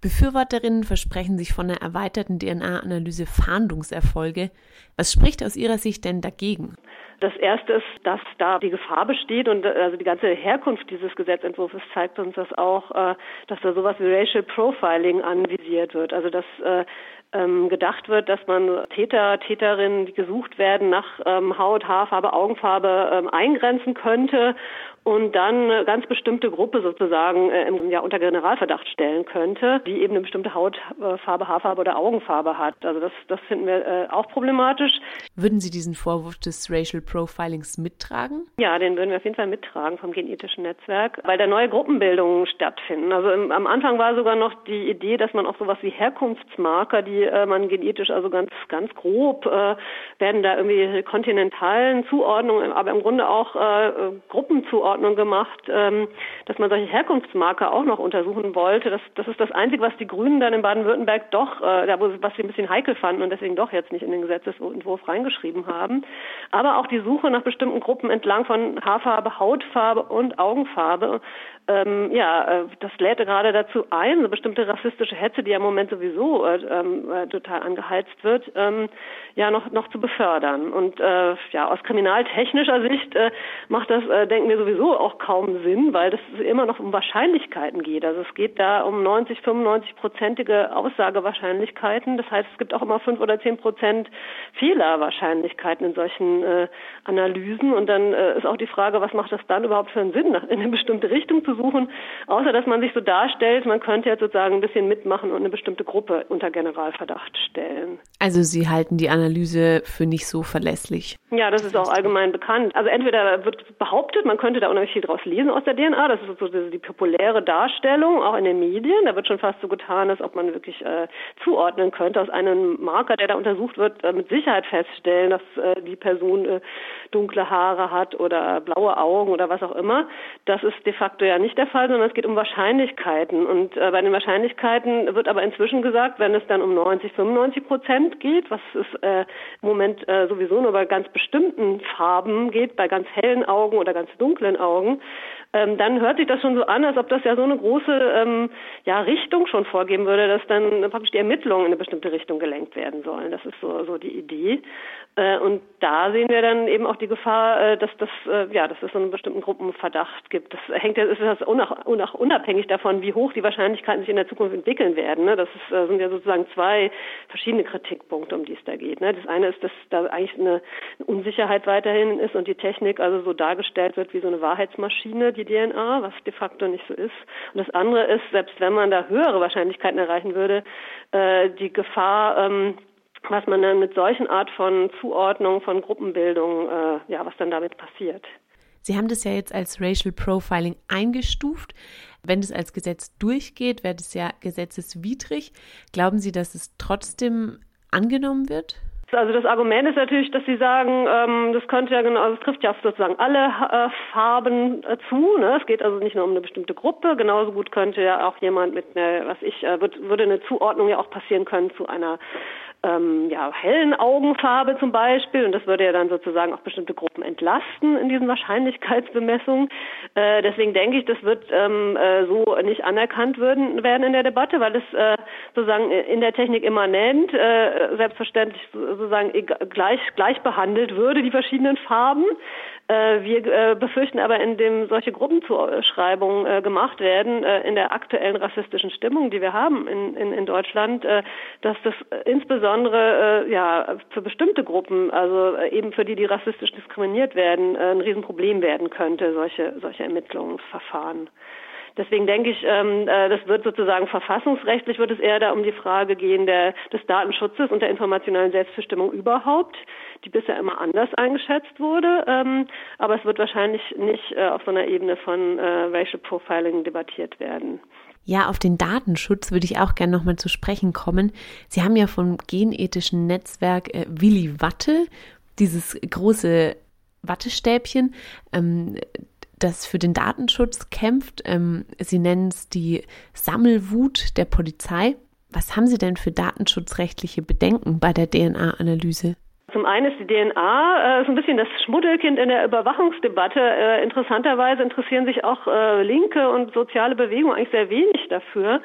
Befürworterinnen versprechen sich von einer erweiterten DNA-Analyse Fahndungserfolge. Was spricht aus Ihrer Sicht denn dagegen? Das erste ist, dass da die Gefahr besteht und also die ganze Herkunft dieses Gesetzentwurfs zeigt uns das auch, äh, dass da sowas wie Racial Profiling anvisiert wird. Also dass äh, ähm, gedacht wird, dass man Täter, Täterinnen, die gesucht werden, nach ähm, Haut, Haarfarbe, Augenfarbe ähm, eingrenzen könnte und dann eine ganz bestimmte Gruppe sozusagen äh, im, ja, unter Generalverdacht stellen könnte, die eben eine bestimmte Hautfarbe, Haarfarbe oder Augenfarbe hat. Also das, das finden wir äh, auch problematisch. Würden Sie diesen Vorwurf des Racial Profilings mittragen? Ja, den würden wir auf jeden Fall mittragen vom genetischen Netzwerk, weil da neue Gruppenbildungen stattfinden. Also im, am Anfang war sogar noch die Idee, dass man auch sowas wie Herkunftsmarker, die äh, man genetisch also ganz ganz grob äh, werden da irgendwie kontinentalen Zuordnungen, aber im Grunde auch äh, Gruppenzuordnungen Größenordnung gemacht, ähm, dass man solche Herkunftsmarker auch noch untersuchen wollte. Das, das ist das Einzige, was die Grünen dann in Baden-Württemberg doch, äh, da was sie ein bisschen heikel fanden und deswegen doch jetzt nicht in den Gesetzesentwurf reingeschrieben haben. Aber auch die Suche nach bestimmten Gruppen entlang von Haarfarbe, Hautfarbe und Augenfarbe ähm, ja, äh, das lädt gerade dazu ein, eine bestimmte rassistische Hetze, die ja im Moment sowieso äh, äh, total angeheizt wird, ähm, ja noch noch zu befördern. Und äh, ja, aus kriminaltechnischer Sicht äh, macht das, äh, denken wir sowieso auch kaum Sinn, weil das immer noch um Wahrscheinlichkeiten geht. Also es geht da um 90, 95 prozentige Aussagewahrscheinlichkeiten. Das heißt, es gibt auch immer fünf oder zehn Prozent Fehlerwahrscheinlichkeiten in solchen Analysen. Und dann ist auch die Frage, was macht das dann überhaupt für einen Sinn, in eine bestimmte Richtung zu suchen, außer dass man sich so darstellt, man könnte jetzt sozusagen ein bisschen mitmachen und eine bestimmte Gruppe unter Generalverdacht stellen. Also Sie halten die Analyse für nicht so verlässlich? Ja, das ist auch allgemein bekannt. Also entweder wird behauptet, man könnte da unheimlich viel draus lesen aus der DNA, das ist so die populäre Darstellung, auch in den Medien, da wird schon fast so getan, als ob man wirklich äh, zuordnen könnte, aus einem Marker, der da untersucht wird, äh, mit Sicherheit feststellen, dass äh, die Person äh, dunkle Haare hat oder blaue Augen oder was auch immer. Das ist de facto ja nicht der Fall, sondern es geht um Wahrscheinlichkeiten. Und äh, bei den Wahrscheinlichkeiten wird aber inzwischen gesagt, wenn es dann um 90, 95 Prozent geht, was es äh, im Moment äh, sowieso nur bei ganz bestimmten Farben geht, bei ganz hellen Augen oder ganz dunklen Augen, ähm, dann hört sich das schon so an, als ob das ja so eine große ähm, ja, Richtung schon vorgeben würde, dass dann praktisch die Ermittlungen in eine bestimmte Richtung gelenkt werden sollen. Das ist so, so die Idee. Äh, und da sehen wir dann eben auch die Gefahr, äh, dass das, äh, ja, dass es so einen bestimmten Gruppenverdacht gibt. Das hängt ja, ist das unabhängig davon, wie hoch die Wahrscheinlichkeiten sich in der Zukunft entwickeln werden. Ne? Das ist, sind ja sozusagen zwei verschiedene Kritikpunkte, um die es da geht. Ne? Das eine ist, dass da eigentlich eine Unsicherheit weiterhin ist und die Technik also so dargestellt wird wie so eine Wahrheitsmaschine, die DNA, was de facto nicht so ist. Und das andere ist, selbst wenn man da höhere Wahrscheinlichkeiten erreichen würde, die Gefahr, ähm, was man dann mit solchen Art von Zuordnung, von Gruppenbildung, äh, ja, was dann damit passiert. Sie haben das ja jetzt als Racial Profiling eingestuft. Wenn es als Gesetz durchgeht, wäre das ja gesetzeswidrig. Glauben Sie, dass es trotzdem angenommen wird? Also das Argument ist natürlich, dass Sie sagen, ähm, das könnte ja genau, also es trifft ja sozusagen alle äh, Farben äh, zu. Ne? Es geht also nicht nur um eine bestimmte Gruppe. Genauso gut könnte ja auch jemand mit einer, was ich, äh, wird, würde eine Zuordnung ja auch passieren können zu einer ähm, ja, hellen Augenfarbe zum Beispiel. Und das würde ja dann sozusagen auch bestimmte Gruppen entlasten in diesen Wahrscheinlichkeitsbemessungen. Äh, deswegen denke ich, das wird ähm, äh, so nicht anerkannt würden, werden in der Debatte, weil es äh, sozusagen in der Technik immanent, äh, selbstverständlich sozusagen gleich, gleich behandelt würde, die verschiedenen Farben. Äh, wir äh, befürchten aber, indem solche Gruppenzuschreibungen äh, gemacht werden, in der aktuellen rassistischen Stimmung, die wir haben in, in, in Deutschland, dass das insbesondere ja für bestimmte Gruppen, also eben für die, die rassistisch diskriminiert werden, ein Riesenproblem werden könnte, solche, solche Ermittlungsverfahren. Deswegen denke ich, ähm, äh, das wird sozusagen verfassungsrechtlich wird es eher da um die Frage gehen der, des Datenschutzes und der informationellen Selbstbestimmung überhaupt, die bisher immer anders eingeschätzt wurde. Ähm, aber es wird wahrscheinlich nicht äh, auf so einer Ebene von äh, Racial Profiling debattiert werden. Ja, auf den Datenschutz würde ich auch gerne nochmal zu sprechen kommen. Sie haben ja vom genethischen Netzwerk äh, Willi Watte, dieses große Wattestäbchen, ähm, das für den Datenschutz kämpft. Ähm, Sie nennen es die Sammelwut der Polizei. Was haben Sie denn für datenschutzrechtliche Bedenken bei der DNA-Analyse? Zum einen ist die DNA äh, so ein bisschen das Schmuddelkind in der Überwachungsdebatte. Äh, interessanterweise interessieren sich auch äh, linke und soziale Bewegungen eigentlich sehr wenig dafür.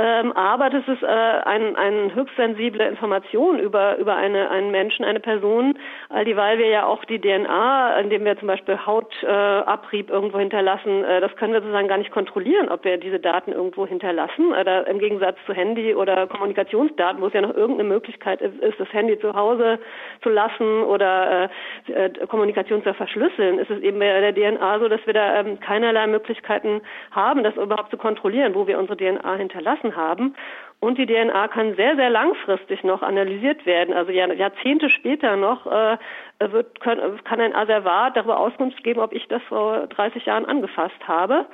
Ähm, aber das ist äh, ein, eine höchst sensible Information über, über eine, einen Menschen, eine Person, all dieweil wir ja auch die DNA, indem wir zum Beispiel Hautabrieb äh, irgendwo hinterlassen, äh, das können wir sozusagen gar nicht kontrollieren, ob wir diese Daten irgendwo hinterlassen. Oder im Gegensatz zu Handy oder Kommunikationsdaten, wo es ja noch irgendeine Möglichkeit ist, das Handy zu Hause zu lassen oder äh, äh Kommunikation zu verschlüsseln, ist es eben bei der DNA so, dass wir da ähm, keinerlei Möglichkeiten haben, das überhaupt zu kontrollieren, wo wir unsere DNA hinterlassen haben. Und die DNA kann sehr, sehr langfristig noch analysiert werden. Also Jahrzehnte später noch äh, wird, können, kann ein Asservat darüber Auskunft geben, ob ich das vor 30 Jahren angefasst habe.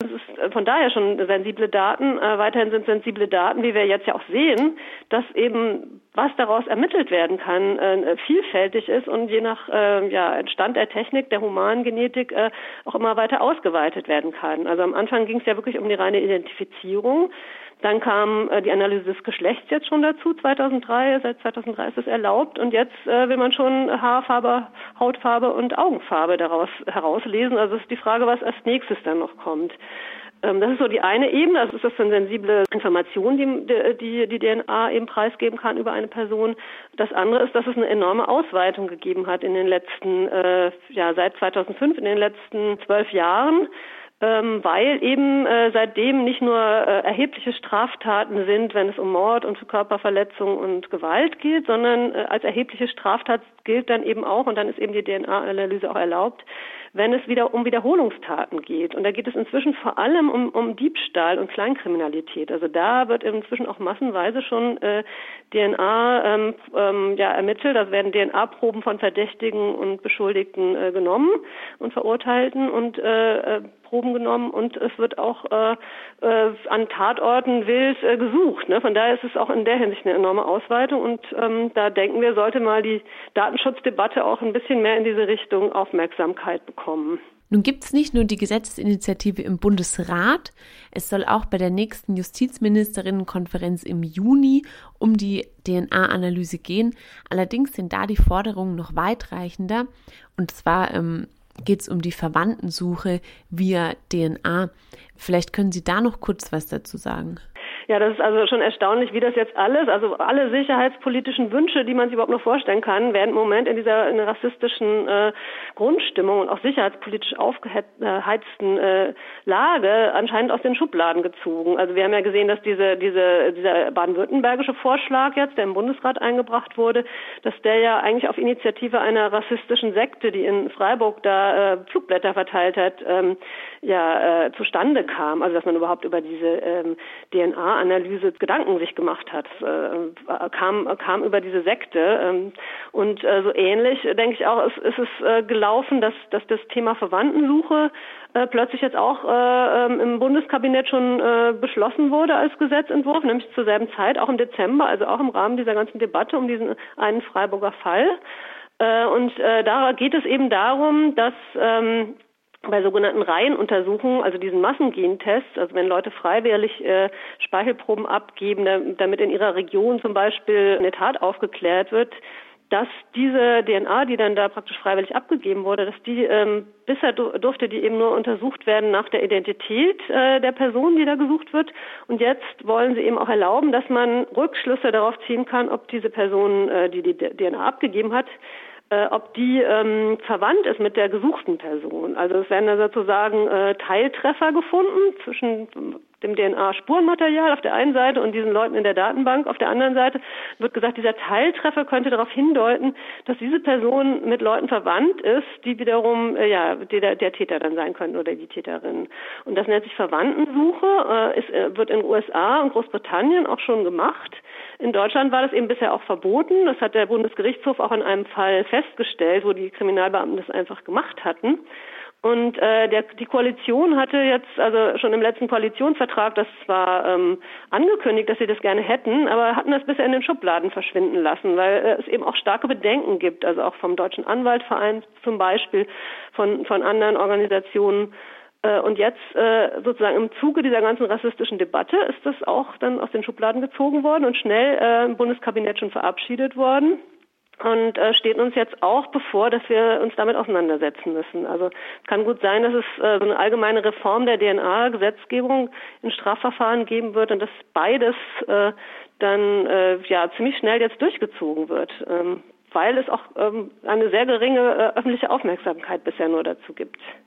Das ist äh, von daher schon sensible Daten. Äh, weiterhin sind sensible Daten, wie wir jetzt ja auch sehen, dass eben was daraus ermittelt werden kann, äh, vielfältig ist und je nach äh, ja, Stand der Technik, der Humangenetik äh, auch immer weiter ausgeweitet werden kann. Also am Anfang ging es ja wirklich um die reine Identifizierung. Dann kam äh, die Analyse des Geschlechts jetzt schon dazu, 2003, seit 2003 ist es erlaubt und jetzt äh, will man schon Haarfarbe, Hautfarbe und Augenfarbe daraus herauslesen. Also ist die Frage, was als nächstes dann noch kommt. Ähm, das ist so die eine Ebene, das ist das eine sensible Information, die, die die DNA eben preisgeben kann über eine Person. Das andere ist, dass es eine enorme Ausweitung gegeben hat in den letzten, äh, ja, seit 2005, in den letzten zwölf Jahren weil eben äh, seitdem nicht nur äh, erhebliche Straftaten sind, wenn es um Mord und Körperverletzung und Gewalt geht, sondern äh, als erhebliche Straftat gilt dann eben auch, und dann ist eben die DNA-Analyse auch erlaubt, wenn es wieder um Wiederholungstaten geht. Und da geht es inzwischen vor allem um, um Diebstahl und Kleinkriminalität. Also da wird inzwischen auch massenweise schon äh, DNA ähm, ähm, ja, ermittelt. Da werden DNA-Proben von Verdächtigen und Beschuldigten äh, genommen und Verurteilten und äh, äh Proben genommen und es wird auch äh, äh, an Tatorten wild äh, gesucht. Ne? Von daher ist es auch in der Hinsicht eine enorme Ausweitung und ähm, da denken wir, sollte mal die Datenschutzdebatte auch ein bisschen mehr in diese Richtung Aufmerksamkeit bekommen. Nun gibt es nicht nur die Gesetzesinitiative im Bundesrat, es soll auch bei der nächsten Justizministerinnenkonferenz im Juni um die DNA-Analyse gehen. Allerdings sind da die Forderungen noch weitreichender. Und zwar ähm, geht es um die Verwandtensuche via DNA. Vielleicht können Sie da noch kurz was dazu sagen. Ja, das ist also schon erstaunlich, wie das jetzt alles, also alle sicherheitspolitischen Wünsche, die man sich überhaupt noch vorstellen kann, werden im Moment in dieser in rassistischen äh, Grundstimmung und auch sicherheitspolitisch aufgeheizten äh, Lage anscheinend aus den Schubladen gezogen. Also wir haben ja gesehen, dass diese, diese, dieser baden-württembergische Vorschlag jetzt, der im Bundesrat eingebracht wurde, dass der ja eigentlich auf Initiative einer rassistischen Sekte, die in Freiburg da äh, Flugblätter verteilt hat, ähm, ja äh, zustande kam. Also dass man überhaupt über diese ähm, DNA DNA-Analyse Gedanken sich gemacht hat. Äh, kam, kam über diese Sekte. Ähm, und äh, so ähnlich, denke ich auch, ist, ist es äh, gelaufen, dass, dass das Thema Verwandtensuche äh, plötzlich jetzt auch äh, ähm, im Bundeskabinett schon äh, beschlossen wurde als Gesetzentwurf, nämlich zur selben Zeit, auch im Dezember, also auch im Rahmen dieser ganzen Debatte um diesen einen Freiburger Fall. Äh, und äh, da geht es eben darum, dass ähm, bei sogenannten Reihenuntersuchungen, also diesen Massengentests, also wenn Leute freiwillig äh, Speichelproben abgeben, damit in ihrer Region zum Beispiel eine Tat aufgeklärt wird, dass diese DNA, die dann da praktisch freiwillig abgegeben wurde, dass die ähm, bisher durfte die eben nur untersucht werden nach der Identität äh, der Person, die da gesucht wird. Und jetzt wollen sie eben auch erlauben, dass man Rückschlüsse darauf ziehen kann, ob diese Person, äh, die die DNA abgegeben hat, äh, ob die ähm, verwandt ist mit der gesuchten Person. Also es werden da sozusagen äh, Teiltreffer gefunden zwischen dem DNA-Spurenmaterial auf der einen Seite und diesen Leuten in der Datenbank auf der anderen Seite wird gesagt, dieser Teiltreffer könnte darauf hindeuten, dass diese Person mit Leuten verwandt ist, die wiederum äh, ja der, der Täter dann sein könnten oder die Täterin. Und das nennt sich Verwandtensuche, äh, ist, äh, wird in den USA und Großbritannien auch schon gemacht. In Deutschland war das eben bisher auch verboten. Das hat der Bundesgerichtshof auch in einem Fall festgestellt, wo die Kriminalbeamten das einfach gemacht hatten. Und äh, der, die Koalition hatte jetzt, also schon im letzten Koalitionsvertrag, das zwar ähm, angekündigt, dass sie das gerne hätten, aber hatten das bisher in den Schubladen verschwinden lassen, weil äh, es eben auch starke Bedenken gibt, also auch vom Deutschen Anwaltverein zum Beispiel, von, von anderen Organisationen. Äh, und jetzt äh, sozusagen im Zuge dieser ganzen rassistischen Debatte ist das auch dann aus den Schubladen gezogen worden und schnell äh, im Bundeskabinett schon verabschiedet worden. Und äh, steht uns jetzt auch bevor, dass wir uns damit auseinandersetzen müssen. Also kann gut sein, dass es äh, so eine allgemeine Reform der DNA-Gesetzgebung in Strafverfahren geben wird und dass beides äh, dann äh, ja ziemlich schnell jetzt durchgezogen wird, ähm, weil es auch ähm, eine sehr geringe äh, öffentliche Aufmerksamkeit bisher nur dazu gibt.